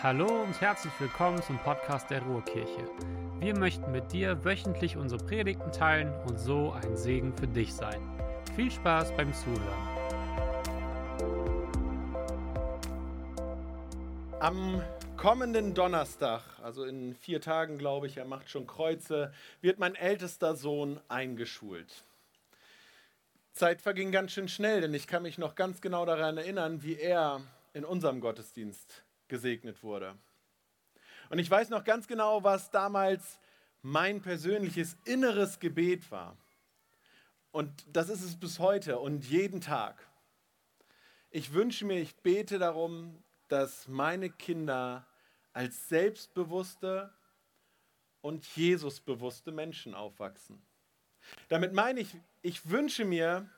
Hallo und herzlich willkommen zum Podcast der Ruhrkirche. Wir möchten mit dir wöchentlich unsere Predigten teilen und so ein Segen für dich sein. Viel Spaß beim Zuhören. Am kommenden Donnerstag, also in vier Tagen glaube ich, er macht schon Kreuze, wird mein ältester Sohn eingeschult. Zeit verging ganz schön schnell, denn ich kann mich noch ganz genau daran erinnern, wie er in unserem Gottesdienst gesegnet wurde. Und ich weiß noch ganz genau, was damals mein persönliches inneres Gebet war. Und das ist es bis heute und jeden Tag. Ich wünsche mir, ich bete darum, dass meine Kinder als selbstbewusste und Jesusbewusste Menschen aufwachsen. Damit meine ich, ich wünsche mir,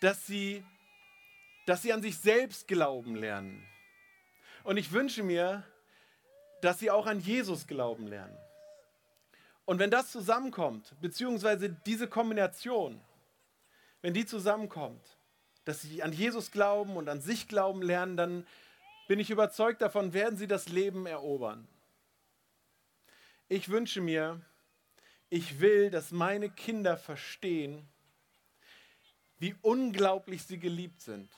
dass sie, dass sie an sich selbst glauben lernen. Und ich wünsche mir, dass sie auch an Jesus glauben lernen. Und wenn das zusammenkommt, beziehungsweise diese Kombination, wenn die zusammenkommt, dass sie an Jesus glauben und an sich glauben lernen, dann bin ich überzeugt davon, werden sie das Leben erobern. Ich wünsche mir, ich will, dass meine Kinder verstehen, wie unglaublich sie geliebt sind,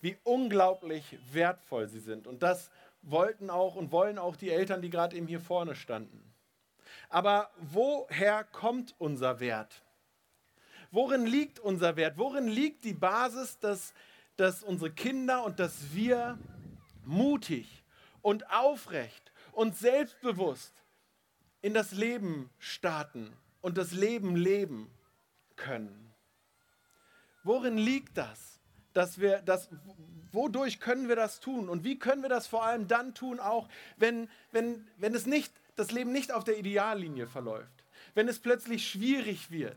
wie unglaublich wertvoll sie sind. Und das wollten auch und wollen auch die Eltern, die gerade eben hier vorne standen. Aber woher kommt unser Wert? Worin liegt unser Wert? Worin liegt die Basis, dass, dass unsere Kinder und dass wir mutig und aufrecht und selbstbewusst in das Leben starten und das Leben leben können. Worin liegt das? Dass wir das, wodurch können wir das tun? Und wie können wir das vor allem dann tun, auch wenn, wenn, wenn es nicht, das Leben nicht auf der Ideallinie verläuft? Wenn es plötzlich schwierig wird?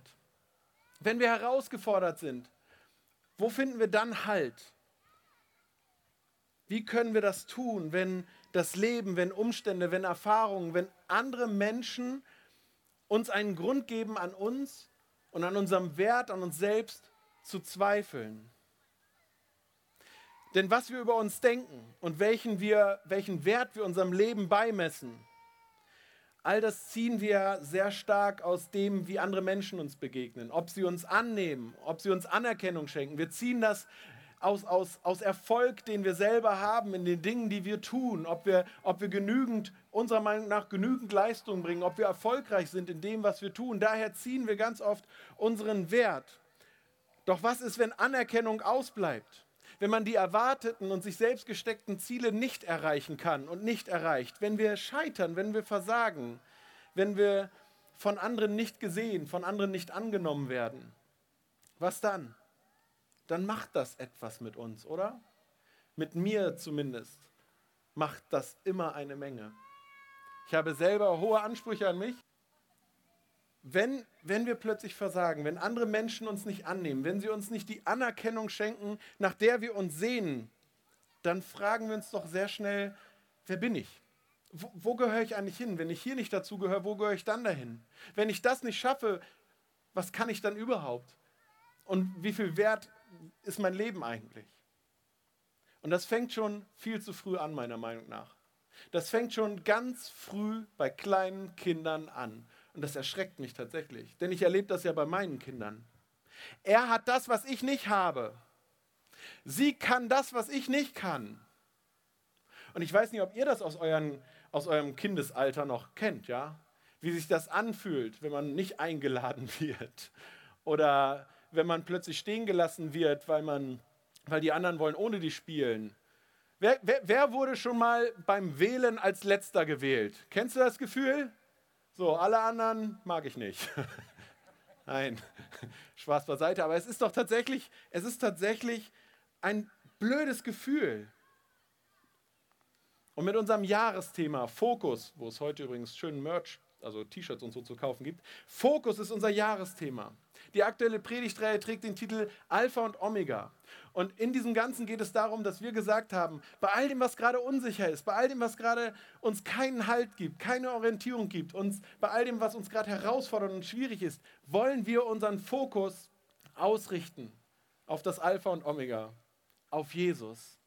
Wenn wir herausgefordert sind? Wo finden wir dann Halt? Wie können wir das tun, wenn das Leben, wenn Umstände, wenn Erfahrungen, wenn andere Menschen uns einen Grund geben, an uns und an unserem Wert, an uns selbst zu zweifeln? Denn was wir über uns denken und welchen, wir, welchen Wert wir unserem Leben beimessen, all das ziehen wir sehr stark aus dem, wie andere Menschen uns begegnen, ob sie uns annehmen, ob sie uns Anerkennung schenken. Wir ziehen das aus, aus, aus Erfolg, den wir selber haben in den Dingen, die wir tun, ob wir, ob wir genügend, unserer Meinung nach genügend Leistung bringen, ob wir erfolgreich sind in dem, was wir tun. Daher ziehen wir ganz oft unseren Wert. Doch was ist, wenn Anerkennung ausbleibt? Wenn man die erwarteten und sich selbst gesteckten Ziele nicht erreichen kann und nicht erreicht, wenn wir scheitern, wenn wir versagen, wenn wir von anderen nicht gesehen, von anderen nicht angenommen werden, was dann? dann macht das etwas mit uns, oder? Mit mir zumindest macht das immer eine Menge. Ich habe selber hohe Ansprüche an mich. Wenn, wenn wir plötzlich versagen, wenn andere Menschen uns nicht annehmen, wenn sie uns nicht die Anerkennung schenken, nach der wir uns sehen, dann fragen wir uns doch sehr schnell, wer bin ich? Wo, wo gehöre ich eigentlich hin? Wenn ich hier nicht dazu gehöre, wo gehöre ich dann dahin? Wenn ich das nicht schaffe, was kann ich dann überhaupt? Und wie viel Wert ist mein Leben eigentlich? Und das fängt schon viel zu früh an, meiner Meinung nach. Das fängt schon ganz früh bei kleinen Kindern an. Und das erschreckt mich tatsächlich, denn ich erlebe das ja bei meinen Kindern. Er hat das, was ich nicht habe. Sie kann das, was ich nicht kann. Und ich weiß nicht, ob ihr das aus, euren, aus eurem Kindesalter noch kennt, ja? Wie sich das anfühlt, wenn man nicht eingeladen wird. Oder wenn man plötzlich stehen gelassen wird, weil, man, weil die anderen wollen ohne die spielen. Wer, wer, wer wurde schon mal beim Wählen als letzter gewählt? Kennst du das Gefühl? So, alle anderen mag ich nicht. Nein, Spaß beiseite. Aber es ist doch tatsächlich, es ist tatsächlich ein blödes Gefühl. Und mit unserem Jahresthema Fokus, wo es heute übrigens schönen Merch also T-Shirts und so zu kaufen gibt. Fokus ist unser Jahresthema. Die aktuelle Predigtreihe trägt den Titel Alpha und Omega. Und in diesem Ganzen geht es darum, dass wir gesagt haben, bei all dem, was gerade unsicher ist, bei all dem, was gerade uns keinen Halt gibt, keine Orientierung gibt, uns, bei all dem, was uns gerade herausfordert und schwierig ist, wollen wir unseren Fokus ausrichten auf das Alpha und Omega, auf Jesus.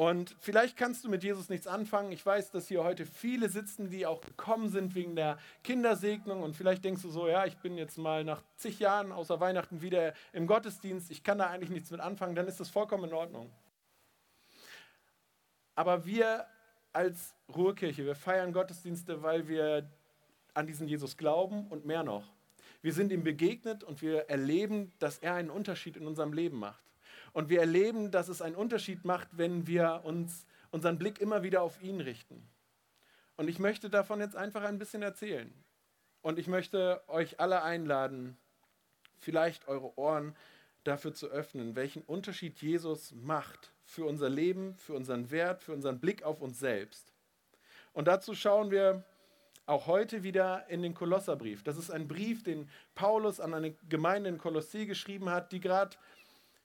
Und vielleicht kannst du mit Jesus nichts anfangen. Ich weiß, dass hier heute viele sitzen, die auch gekommen sind wegen der Kindersegnung. Und vielleicht denkst du so, ja, ich bin jetzt mal nach zig Jahren außer Weihnachten wieder im Gottesdienst. Ich kann da eigentlich nichts mit anfangen. Dann ist das vollkommen in Ordnung. Aber wir als Ruhrkirche, wir feiern Gottesdienste, weil wir an diesen Jesus glauben und mehr noch. Wir sind ihm begegnet und wir erleben, dass er einen Unterschied in unserem Leben macht. Und wir erleben, dass es einen Unterschied macht, wenn wir uns unseren Blick immer wieder auf ihn richten. Und ich möchte davon jetzt einfach ein bisschen erzählen. Und ich möchte euch alle einladen, vielleicht eure Ohren dafür zu öffnen, welchen Unterschied Jesus macht für unser Leben, für unseren Wert, für unseren Blick auf uns selbst. Und dazu schauen wir auch heute wieder in den Kolosserbrief. Das ist ein Brief, den Paulus an eine Gemeinde in Kolossee geschrieben hat, die gerade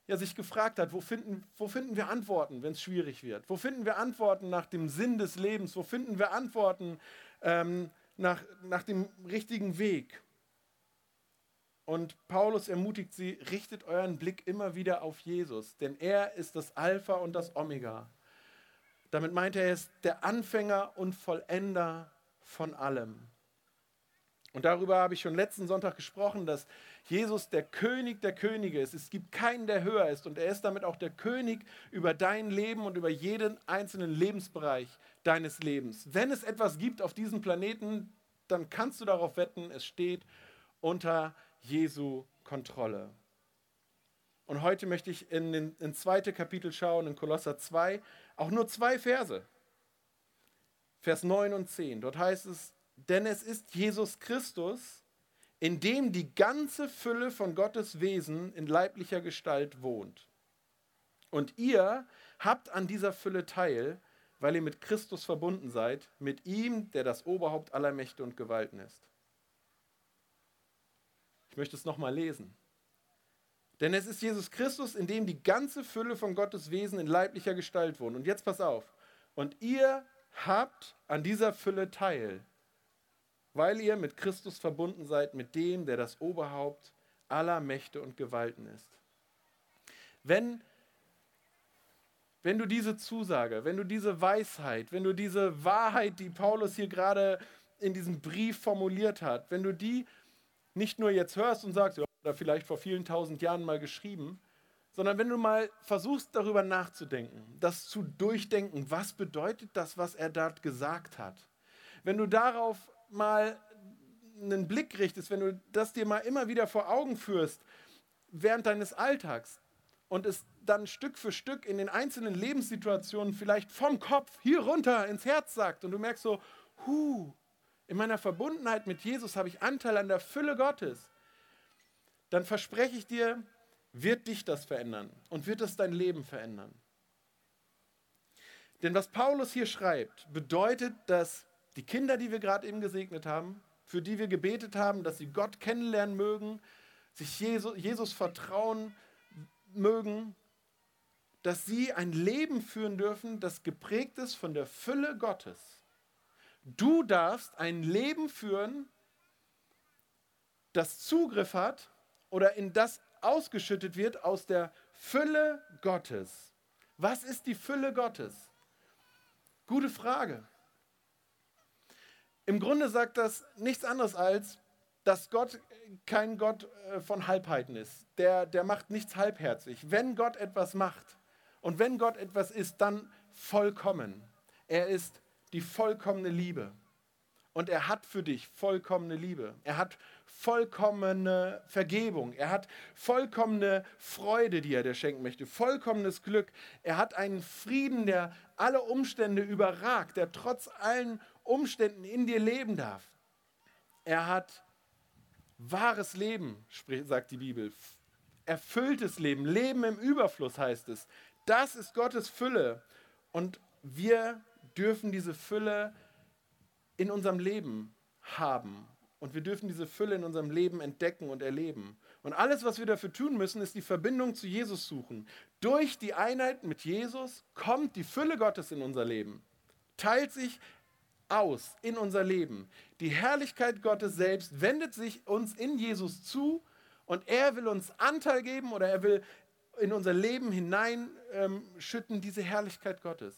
ja, sich gefragt hat, wo finden, wo finden wir Antworten, wenn es schwierig wird? Wo finden wir Antworten nach dem Sinn des Lebens? Wo finden wir Antworten ähm, nach, nach dem richtigen Weg? Und Paulus ermutigt sie, richtet euren Blick immer wieder auf Jesus, denn er ist das Alpha und das Omega. Damit meint er, er ist der Anfänger und Vollender von allem. Und darüber habe ich schon letzten Sonntag gesprochen, dass Jesus der König der Könige ist. Es gibt keinen, der höher ist. Und er ist damit auch der König über dein Leben und über jeden einzelnen Lebensbereich deines Lebens. Wenn es etwas gibt auf diesem Planeten, dann kannst du darauf wetten, es steht unter Jesu Kontrolle. Und heute möchte ich in den in zweite Kapitel schauen, in Kolosser 2, auch nur zwei Verse. Vers 9 und 10. Dort heißt es, denn es ist Jesus Christus, in dem die ganze Fülle von Gottes Wesen in leiblicher Gestalt wohnt. Und ihr habt an dieser Fülle teil, weil ihr mit Christus verbunden seid, mit ihm, der das Oberhaupt aller Mächte und Gewalten ist. Ich möchte es nochmal lesen. Denn es ist Jesus Christus, in dem die ganze Fülle von Gottes Wesen in leiblicher Gestalt wohnt. Und jetzt pass auf. Und ihr habt an dieser Fülle teil, weil ihr mit Christus verbunden seid, mit dem, der das Oberhaupt aller Mächte und Gewalten ist. Wenn, wenn du diese Zusage, wenn du diese Weisheit, wenn du diese Wahrheit, die Paulus hier gerade in diesem Brief formuliert hat, wenn du die nicht nur jetzt hörst und sagst, ja, oder vielleicht vor vielen tausend Jahren mal geschrieben, sondern wenn du mal versuchst darüber nachzudenken, das zu durchdenken, was bedeutet das, was er dort gesagt hat, wenn du darauf mal einen Blick richtest, wenn du das dir mal immer wieder vor Augen führst, während deines Alltags und es dann Stück für Stück in den einzelnen Lebenssituationen vielleicht vom Kopf hier runter ins Herz sagt und du merkst so, hu, in meiner Verbundenheit mit Jesus habe ich Anteil an der Fülle Gottes, dann verspreche ich dir, wird dich das verändern und wird es dein Leben verändern. Denn was Paulus hier schreibt, bedeutet, dass die Kinder, die wir gerade eben gesegnet haben, für die wir gebetet haben, dass sie Gott kennenlernen mögen, sich Jesus, Jesus vertrauen mögen, dass sie ein Leben führen dürfen, das geprägt ist von der Fülle Gottes. Du darfst ein Leben führen, das Zugriff hat oder in das ausgeschüttet wird aus der Fülle Gottes. Was ist die Fülle Gottes? Gute Frage. Im Grunde sagt das nichts anderes als, dass Gott kein Gott äh, von Halbheiten ist. Der, der macht nichts halbherzig. Wenn Gott etwas macht und wenn Gott etwas ist, dann vollkommen. Er ist die vollkommene Liebe. Und er hat für dich vollkommene Liebe. Er hat vollkommene Vergebung. Er hat vollkommene Freude, die er dir schenken möchte. Vollkommenes Glück. Er hat einen Frieden, der alle Umstände überragt, der trotz allen Umständen in dir leben darf. Er hat wahres Leben, sagt die Bibel. Erfülltes Leben, Leben im Überfluss heißt es. Das ist Gottes Fülle. Und wir dürfen diese Fülle in unserem Leben haben. Und wir dürfen diese Fülle in unserem Leben entdecken und erleben. Und alles, was wir dafür tun müssen, ist die Verbindung zu Jesus suchen. Durch die Einheit mit Jesus kommt die Fülle Gottes in unser Leben, teilt sich aus in unser Leben. Die Herrlichkeit Gottes selbst wendet sich uns in Jesus zu und er will uns Anteil geben oder er will in unser Leben hineinschütten, ähm, diese Herrlichkeit Gottes.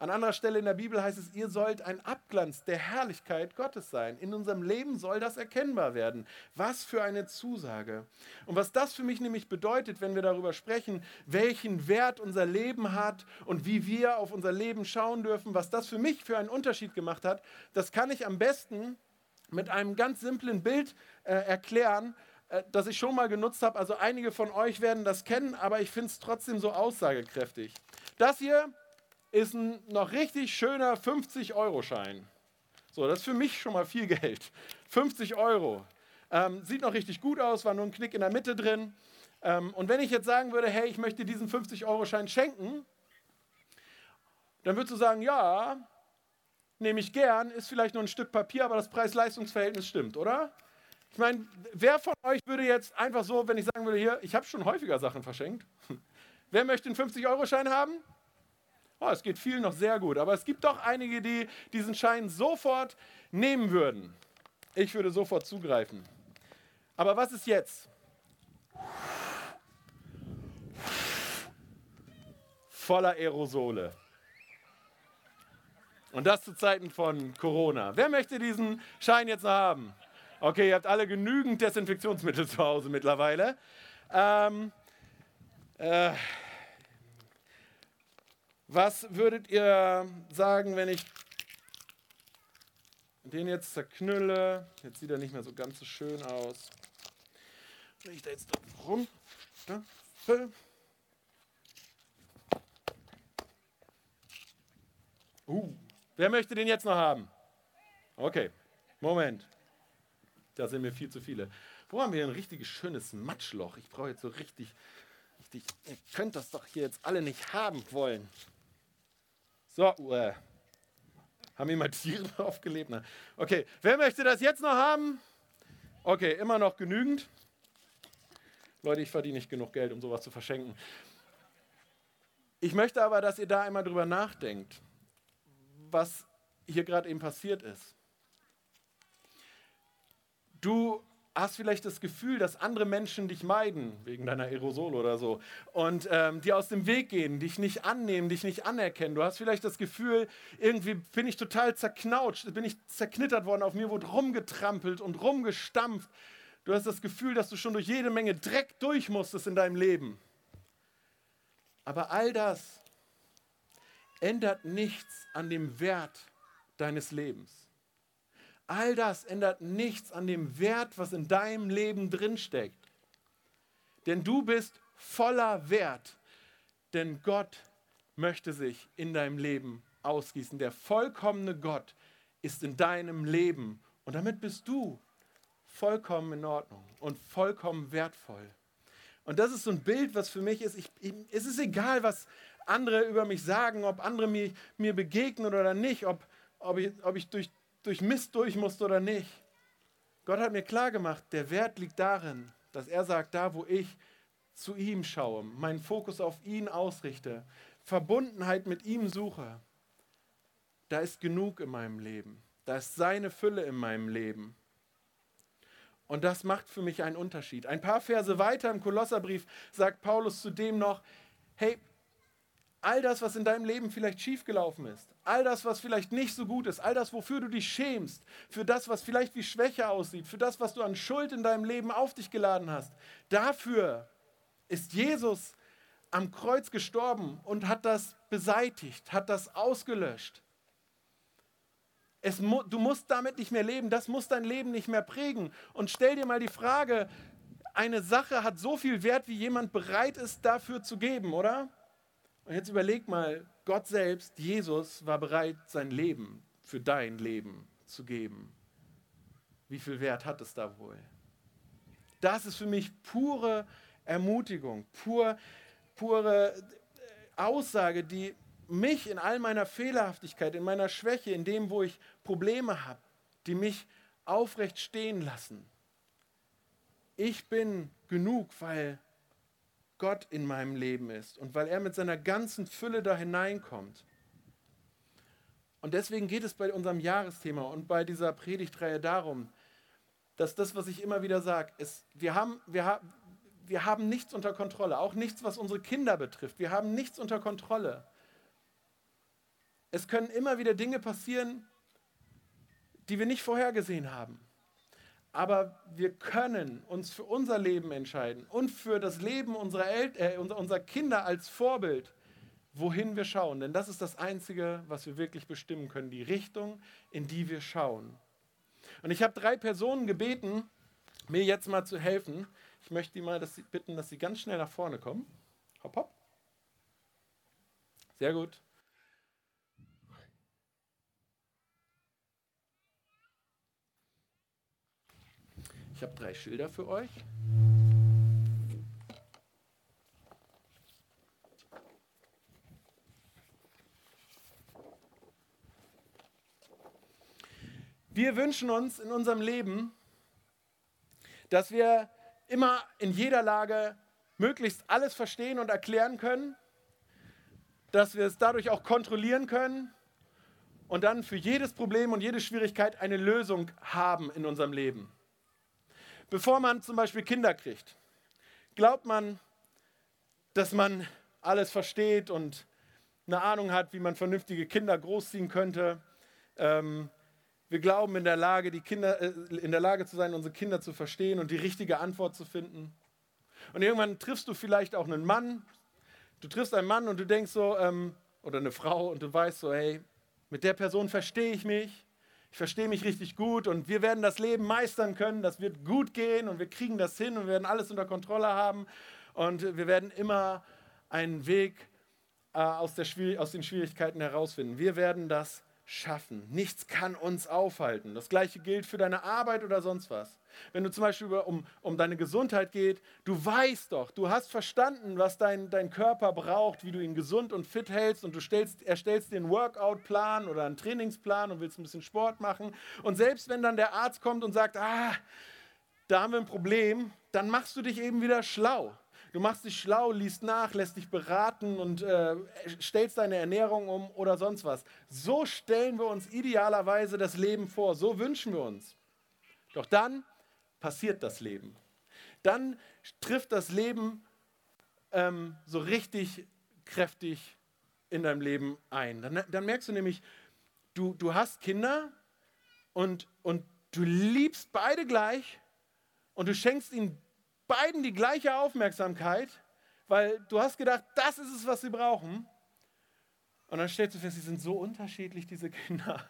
An anderer Stelle in der Bibel heißt es, ihr sollt ein Abglanz der Herrlichkeit Gottes sein. In unserem Leben soll das erkennbar werden. Was für eine Zusage. Und was das für mich nämlich bedeutet, wenn wir darüber sprechen, welchen Wert unser Leben hat und wie wir auf unser Leben schauen dürfen, was das für mich für einen Unterschied gemacht hat, das kann ich am besten mit einem ganz simplen Bild äh, erklären, äh, das ich schon mal genutzt habe. Also einige von euch werden das kennen, aber ich finde es trotzdem so aussagekräftig. Das hier ist ein noch richtig schöner 50-Euro-Schein. So, das ist für mich schon mal viel Geld. 50 Euro. Ähm, sieht noch richtig gut aus, war nur ein Knick in der Mitte drin. Ähm, und wenn ich jetzt sagen würde, hey, ich möchte diesen 50-Euro-Schein schenken, dann würdest du sagen, ja, nehme ich gern, ist vielleicht nur ein Stück Papier, aber das Preis-Leistungs-Verhältnis stimmt, oder? Ich meine, wer von euch würde jetzt einfach so, wenn ich sagen würde, hier, ich habe schon häufiger Sachen verschenkt. Wer möchte einen 50-Euro-Schein haben? Oh, es geht vielen noch sehr gut, aber es gibt doch einige, die diesen Schein sofort nehmen würden. Ich würde sofort zugreifen. Aber was ist jetzt? Voller Aerosole. Und das zu Zeiten von Corona. Wer möchte diesen Schein jetzt noch haben? Okay, ihr habt alle genügend Desinfektionsmittel zu Hause mittlerweile. Ähm, äh, was würdet ihr sagen, wenn ich den jetzt zerknülle? Jetzt sieht er nicht mehr so ganz so schön aus. Wenn ich da jetzt rum stapfe. Uh, wer möchte den jetzt noch haben? Okay, Moment. Da sind mir viel zu viele. Wo haben wir ein richtiges schönes Matschloch? Ich brauche jetzt so richtig, richtig. Ihr könnt das doch hier jetzt alle nicht haben wollen. So, uh, haben immer Tiere aufgelebt? Nein. Okay, wer möchte das jetzt noch haben? Okay, immer noch genügend. Leute, ich verdiene nicht genug Geld, um sowas zu verschenken. Ich möchte aber, dass ihr da einmal drüber nachdenkt, was hier gerade eben passiert ist. Du hast vielleicht das Gefühl, dass andere Menschen dich meiden, wegen deiner Aerosol oder so, und ähm, dir aus dem Weg gehen, dich nicht annehmen, dich nicht anerkennen. Du hast vielleicht das Gefühl, irgendwie bin ich total zerknautscht, bin ich zerknittert worden, auf mir wurde rumgetrampelt und rumgestampft. Du hast das Gefühl, dass du schon durch jede Menge Dreck durch musstest in deinem Leben. Aber all das ändert nichts an dem Wert deines Lebens. All das ändert nichts an dem Wert, was in deinem Leben drinsteckt. Denn du bist voller Wert. Denn Gott möchte sich in deinem Leben ausgießen. Der vollkommene Gott ist in deinem Leben. Und damit bist du vollkommen in Ordnung und vollkommen wertvoll. Und das ist so ein Bild, was für mich ist, ich, es ist egal, was andere über mich sagen, ob andere mir, mir begegnen oder nicht, ob, ob, ich, ob ich durch durch Mist durch musst oder nicht. Gott hat mir klar gemacht, der Wert liegt darin, dass er sagt, da wo ich zu ihm schaue, meinen Fokus auf ihn ausrichte, Verbundenheit mit ihm suche, da ist genug in meinem Leben. Da ist seine Fülle in meinem Leben. Und das macht für mich einen Unterschied. Ein paar Verse weiter im Kolosserbrief sagt Paulus zudem noch, hey, all das, was in deinem Leben vielleicht schiefgelaufen ist, all das, was vielleicht nicht so gut ist, all das, wofür du dich schämst, für das, was vielleicht wie Schwäche aussieht, für das, was du an Schuld in deinem Leben auf dich geladen hast, dafür ist Jesus am Kreuz gestorben und hat das beseitigt, hat das ausgelöscht. Es, du musst damit nicht mehr leben, das muss dein Leben nicht mehr prägen. Und stell dir mal die Frage, eine Sache hat so viel Wert, wie jemand bereit ist, dafür zu geben, oder? Und jetzt überleg mal, Gott selbst, Jesus, war bereit, sein Leben für dein Leben zu geben. Wie viel Wert hat es da wohl? Das ist für mich pure Ermutigung, pur, pure äh, Aussage, die mich in all meiner Fehlerhaftigkeit, in meiner Schwäche, in dem, wo ich Probleme habe, die mich aufrecht stehen lassen. Ich bin genug, weil Gott in meinem Leben ist und weil er mit seiner ganzen Fülle da hineinkommt. Und deswegen geht es bei unserem Jahresthema und bei dieser Predigtreihe darum, dass das, was ich immer wieder sage, ist, wir haben, wir, wir haben nichts unter Kontrolle, auch nichts, was unsere Kinder betrifft. Wir haben nichts unter Kontrolle. Es können immer wieder Dinge passieren, die wir nicht vorhergesehen haben. Aber wir können uns für unser Leben entscheiden und für das Leben unserer, El äh, unserer Kinder als Vorbild, wohin wir schauen. Denn das ist das Einzige, was wir wirklich bestimmen können, die Richtung, in die wir schauen. Und ich habe drei Personen gebeten, mir jetzt mal zu helfen. Ich möchte die mal dass sie, bitten, dass sie ganz schnell nach vorne kommen. Hopp, hopp. Sehr gut. Ich habe drei Schilder für euch. Wir wünschen uns in unserem Leben, dass wir immer in jeder Lage möglichst alles verstehen und erklären können, dass wir es dadurch auch kontrollieren können und dann für jedes Problem und jede Schwierigkeit eine Lösung haben in unserem Leben. Bevor man zum Beispiel Kinder kriegt, glaubt man, dass man alles versteht und eine Ahnung hat, wie man vernünftige Kinder großziehen könnte. Ähm, wir glauben in der Lage, die Kinder, äh, in der Lage zu sein, unsere Kinder zu verstehen und die richtige Antwort zu finden. Und irgendwann triffst du vielleicht auch einen Mann. Du triffst einen Mann und du denkst so, ähm, oder eine Frau und du weißt so, hey, mit der Person verstehe ich mich ich verstehe mich richtig gut und wir werden das Leben meistern können, das wird gut gehen und wir kriegen das hin und wir werden alles unter Kontrolle haben und wir werden immer einen Weg äh, aus, der, aus den Schwierigkeiten herausfinden. Wir werden das schaffen. Nichts kann uns aufhalten. Das gleiche gilt für deine Arbeit oder sonst was. Wenn du zum Beispiel um, um deine Gesundheit geht, du weißt doch, du hast verstanden, was dein, dein Körper braucht, wie du ihn gesund und fit hältst und du stellst, erstellst dir einen Workout-Plan oder einen Trainingsplan und willst ein bisschen Sport machen. Und selbst wenn dann der Arzt kommt und sagt, ah, da haben wir ein Problem, dann machst du dich eben wieder schlau. Du machst dich schlau, liest nach, lässt dich beraten und äh, stellst deine Ernährung um oder sonst was. So stellen wir uns idealerweise das Leben vor, so wünschen wir uns. Doch dann passiert das Leben. Dann trifft das Leben ähm, so richtig kräftig in deinem Leben ein. Dann, dann merkst du nämlich, du, du hast Kinder und, und du liebst beide gleich und du schenkst ihnen beiden die gleiche Aufmerksamkeit, weil du hast gedacht, das ist es, was sie brauchen. Und dann stellst du fest, sie sind so unterschiedlich, diese Kinder.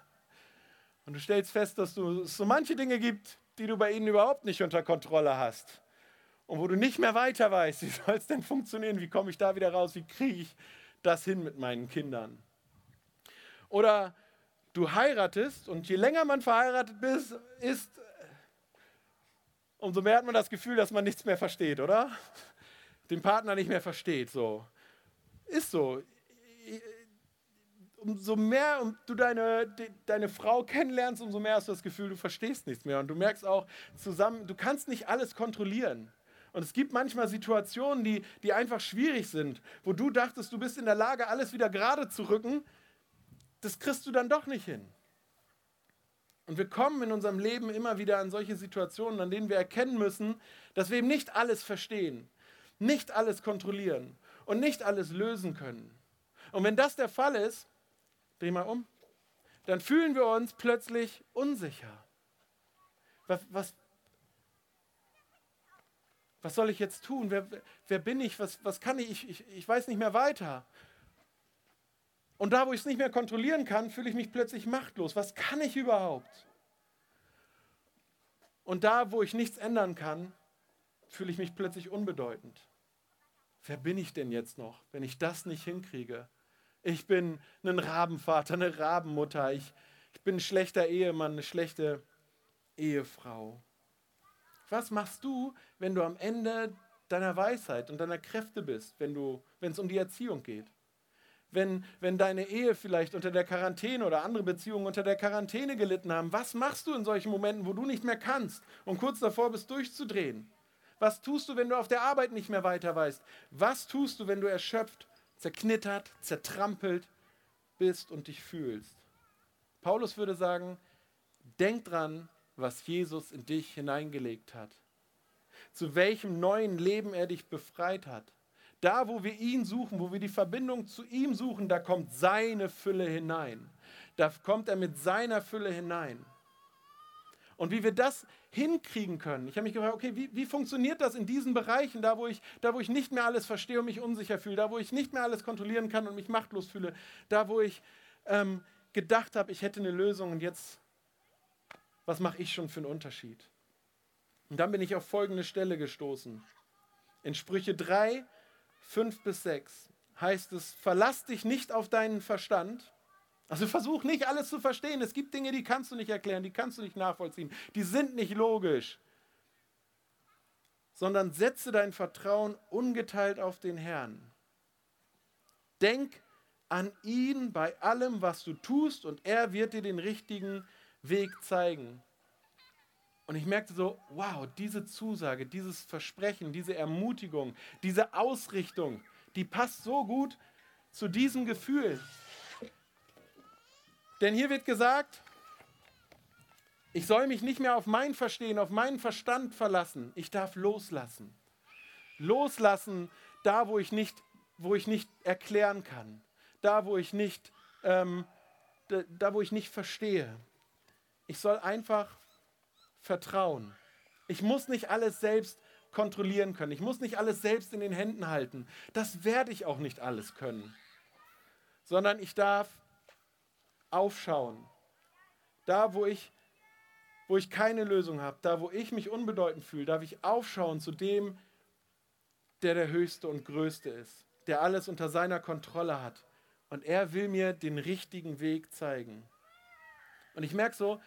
Und du stellst fest, dass du, es so manche Dinge gibt, die du bei ihnen überhaupt nicht unter Kontrolle hast. Und wo du nicht mehr weiter weißt, wie soll es denn funktionieren? Wie komme ich da wieder raus? Wie kriege ich das hin mit meinen Kindern? Oder du heiratest und je länger man verheiratet ist, umso mehr hat man das Gefühl, dass man nichts mehr versteht, oder? Den Partner nicht mehr versteht, so. Ist so. Umso mehr du deine, deine Frau kennenlernst, umso mehr hast du das Gefühl, du verstehst nichts mehr. Und du merkst auch zusammen, du kannst nicht alles kontrollieren. Und es gibt manchmal Situationen, die, die einfach schwierig sind, wo du dachtest, du bist in der Lage, alles wieder gerade zu rücken. Das kriegst du dann doch nicht hin. Und wir kommen in unserem Leben immer wieder an solche Situationen, an denen wir erkennen müssen, dass wir eben nicht alles verstehen, nicht alles kontrollieren und nicht alles lösen können. Und wenn das der Fall ist, dreh mal um, dann fühlen wir uns plötzlich unsicher. Was, was, was soll ich jetzt tun? Wer, wer bin ich? Was, was kann ich? ich? Ich, ich weiß nicht mehr weiter. Und da, wo ich es nicht mehr kontrollieren kann, fühle ich mich plötzlich machtlos. Was kann ich überhaupt? Und da, wo ich nichts ändern kann, fühle ich mich plötzlich unbedeutend. Wer bin ich denn jetzt noch, wenn ich das nicht hinkriege? Ich bin ein Rabenvater, eine Rabenmutter. Ich, ich bin ein schlechter Ehemann, eine schlechte Ehefrau. Was machst du, wenn du am Ende deiner Weisheit und deiner Kräfte bist, wenn es um die Erziehung geht? wenn, wenn deine Ehe vielleicht unter der Quarantäne oder andere Beziehungen unter der Quarantäne gelitten haben? Was machst du in solchen Momenten, wo du nicht mehr kannst und kurz davor bist, durchzudrehen? Was tust du, wenn du auf der Arbeit nicht mehr weiter weißt? Was tust du, wenn du erschöpft, zerknittert, zertrampelt bist und dich fühlst? Paulus würde sagen, denk dran, was Jesus in dich hineingelegt hat. zu welchem neuen Leben er dich befreit hat. Da, wo wir ihn suchen, wo wir die Verbindung zu ihm suchen, da kommt seine Fülle hinein. Da kommt er mit seiner Fülle hinein. Und wie wir das hinkriegen können. Ich habe mich gefragt, okay, wie, wie, funktioniert das in diesen Bereichen, da wo, ich, da wo ich nicht mehr alles verstehe und mich unsicher fühle, da wo ich nicht mehr alles kontrollieren kann und mich machtlos fühle, da wo ich ähm, gedacht habe, ich hätte eine Lösung und jetzt, was mache ich schon für einen Unterschied? Und dann bin ich auf folgende Stelle gestoßen. In Sprüche 3, 5 bis 6 heißt es, verlass dich nicht auf deinen Verstand. Also versuch nicht alles zu verstehen. Es gibt Dinge, die kannst du nicht erklären, die kannst du nicht nachvollziehen, die sind nicht logisch. Sondern setze dein Vertrauen ungeteilt auf den Herrn. Denk an ihn bei allem, was du tust, und er wird dir den richtigen Weg zeigen. Und ich merkte so, wow, diese Zusage, dieses Versprechen, diese Ermutigung, diese Ausrichtung, die passt so gut zu diesem Gefühl. Denn hier wird gesagt, ich soll mich nicht mehr auf mein Verstehen, auf meinen Verstand verlassen. Ich darf loslassen. Loslassen da, wo ich nicht, wo ich nicht erklären kann. Da, wo ich nicht, ähm, da, da, wo ich nicht verstehe. Ich soll einfach vertrauen. Ich muss nicht alles selbst kontrollieren können. Ich muss nicht alles selbst in den Händen halten. Das werde ich auch nicht alles können. Sondern ich darf aufschauen. Da, wo ich, wo ich keine Lösung habe, da, wo ich mich unbedeutend fühle, darf ich aufschauen zu dem, der der Höchste und Größte ist, der alles unter seiner Kontrolle hat. Und er will mir den richtigen Weg zeigen. Und ich merke so,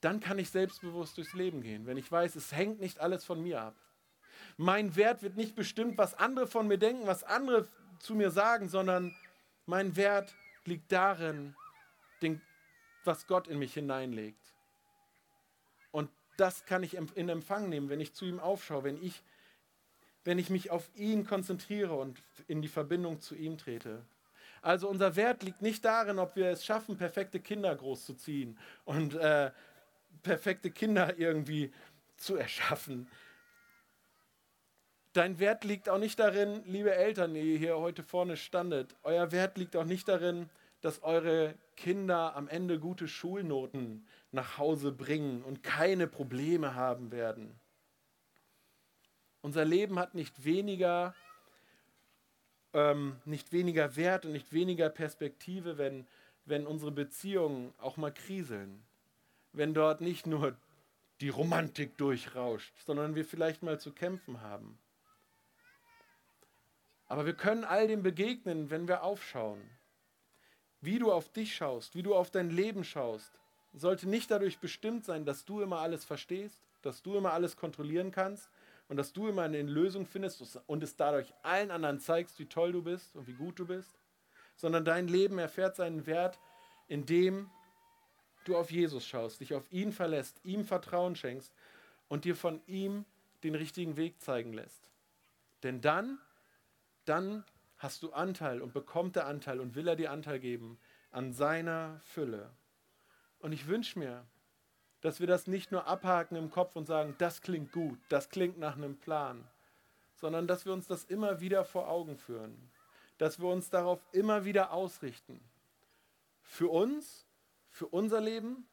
dann kann ich selbstbewusst durchs Leben gehen, wenn ich weiß, es hängt nicht alles von mir ab. Mein Wert wird nicht bestimmt, was andere von mir denken, was andere zu mir sagen, sondern mein Wert liegt darin, den, was Gott in mich hineinlegt. Und das kann ich in Empfang nehmen, wenn ich zu ihm aufschaue, wenn ich, wenn ich mich auf ihn konzentriere und in die Verbindung zu ihm trete. Also unser Wert liegt nicht darin, ob wir es schaffen, perfekte Kinder großzuziehen und äh, perfekte Kinder irgendwie zu erschaffen. Dein Wert liegt auch nicht darin, liebe Eltern, die hier heute vorne standet, euer Wert liegt auch nicht darin, dass eure Kinder am Ende gute Schulnoten nach Hause bringen und keine Probleme haben werden. Unser Leben hat nicht weniger, ähm, nicht weniger Wert und nicht weniger Perspektive, wenn, wenn unsere Beziehungen auch mal kriseln wenn dort nicht nur die Romantik durchrauscht, sondern wir vielleicht mal zu kämpfen haben. Aber wir können all dem begegnen, wenn wir aufschauen. Wie du auf dich schaust, wie du auf dein Leben schaust, sollte nicht dadurch bestimmt sein, dass du immer alles verstehst, dass du immer alles kontrollieren kannst und dass du immer eine Lösung findest und es dadurch allen anderen zeigst, wie toll du bist und wie gut du bist, sondern dein Leben erfährt seinen Wert, indem du auf Jesus schaust, dich auf ihn verlässt, ihm Vertrauen schenkst und dir von ihm den richtigen Weg zeigen lässt. Denn dann, dann hast du Anteil und bekommt er Anteil und will er dir Anteil geben an seiner Fülle. Und ich wünsche mir, dass wir das nicht nur abhaken im Kopf und sagen, das klingt gut, das klingt nach einem Plan, sondern dass wir uns das immer wieder vor Augen führen, dass wir uns darauf immer wieder ausrichten. Für uns für unser Leben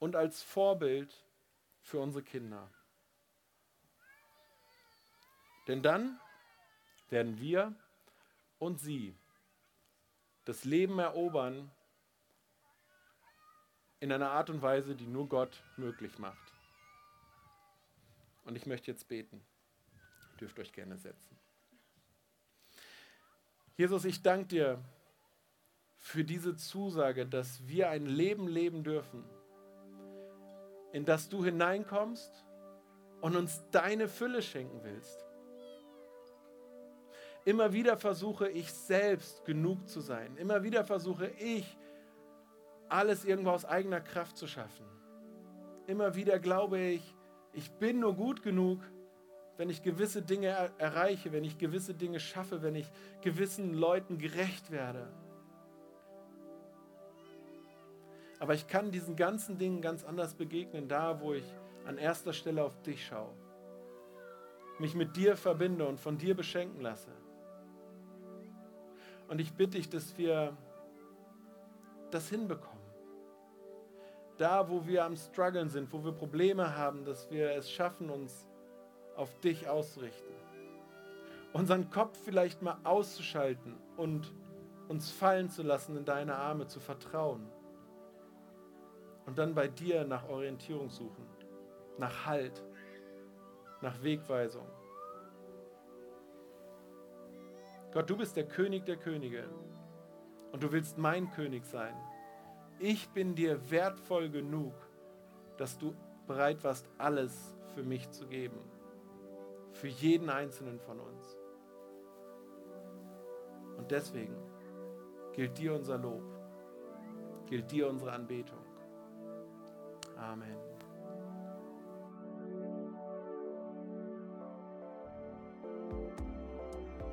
und als Vorbild für unsere Kinder. Denn dann werden wir und sie das Leben erobern in einer Art und Weise, die nur Gott möglich macht. Und ich möchte jetzt beten. Ihr dürft euch gerne setzen. Jesus, ich danke dir für diese Zusage, dass wir ein Leben leben dürfen, in das du hineinkommst und uns deine Fülle schenken willst. Immer wieder versuche ich selbst genug zu sein. Immer wieder versuche ich, alles irgendwo aus eigener Kraft zu schaffen. Immer wieder glaube ich, ich bin nur gut genug, wenn ich gewisse Dinge er erreiche, wenn ich gewisse Dinge schaffe, wenn ich gewissen Leuten gerecht werde. Aber ich kann diesen ganzen Dingen ganz anders begegnen, da wo ich an erster Stelle auf dich schaue. mich mit dir verbinde und von dir beschenken lasse. Und ich bitte dich, dass wir das hinbekommen. Da, wo wir am Struggeln sind, wo wir Probleme haben, dass wir es schaffen, uns auf dich auszurichten. Unseren Kopf vielleicht mal auszuschalten und uns fallen zu lassen, in deine Arme zu vertrauen. Und dann bei dir nach Orientierung suchen, nach Halt, nach Wegweisung. Gott, du bist der König der Könige und du willst mein König sein. Ich bin dir wertvoll genug, dass du bereit warst, alles für mich zu geben. Für jeden einzelnen von uns. Und deswegen gilt dir unser Lob, gilt dir unsere Anbetung. Amen.